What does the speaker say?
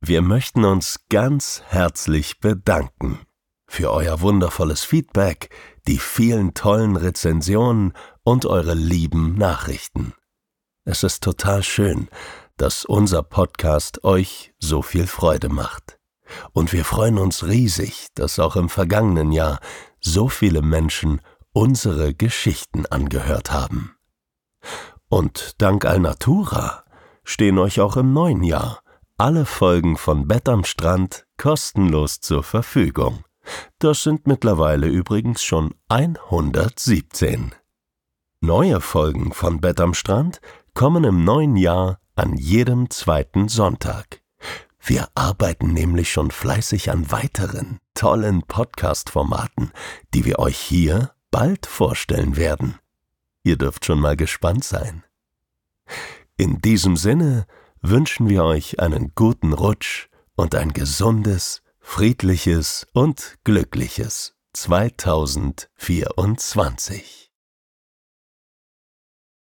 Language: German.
Wir möchten uns ganz herzlich bedanken für euer wundervolles Feedback, die vielen tollen Rezensionen und eure lieben Nachrichten. Es ist total schön, dass unser Podcast euch so viel Freude macht. Und wir freuen uns riesig, dass auch im vergangenen Jahr so viele Menschen unsere Geschichten angehört haben. Und dank Alnatura stehen euch auch im neuen Jahr alle Folgen von Bett am Strand kostenlos zur Verfügung. Das sind mittlerweile übrigens schon 117. Neue Folgen von Bett am Strand kommen im neuen Jahr an jedem zweiten Sonntag. Wir arbeiten nämlich schon fleißig an weiteren tollen Podcast-Formaten, die wir euch hier bald vorstellen werden. Ihr dürft schon mal gespannt sein. In diesem Sinne wünschen wir euch einen guten Rutsch und ein gesundes, friedliches und glückliches 2024.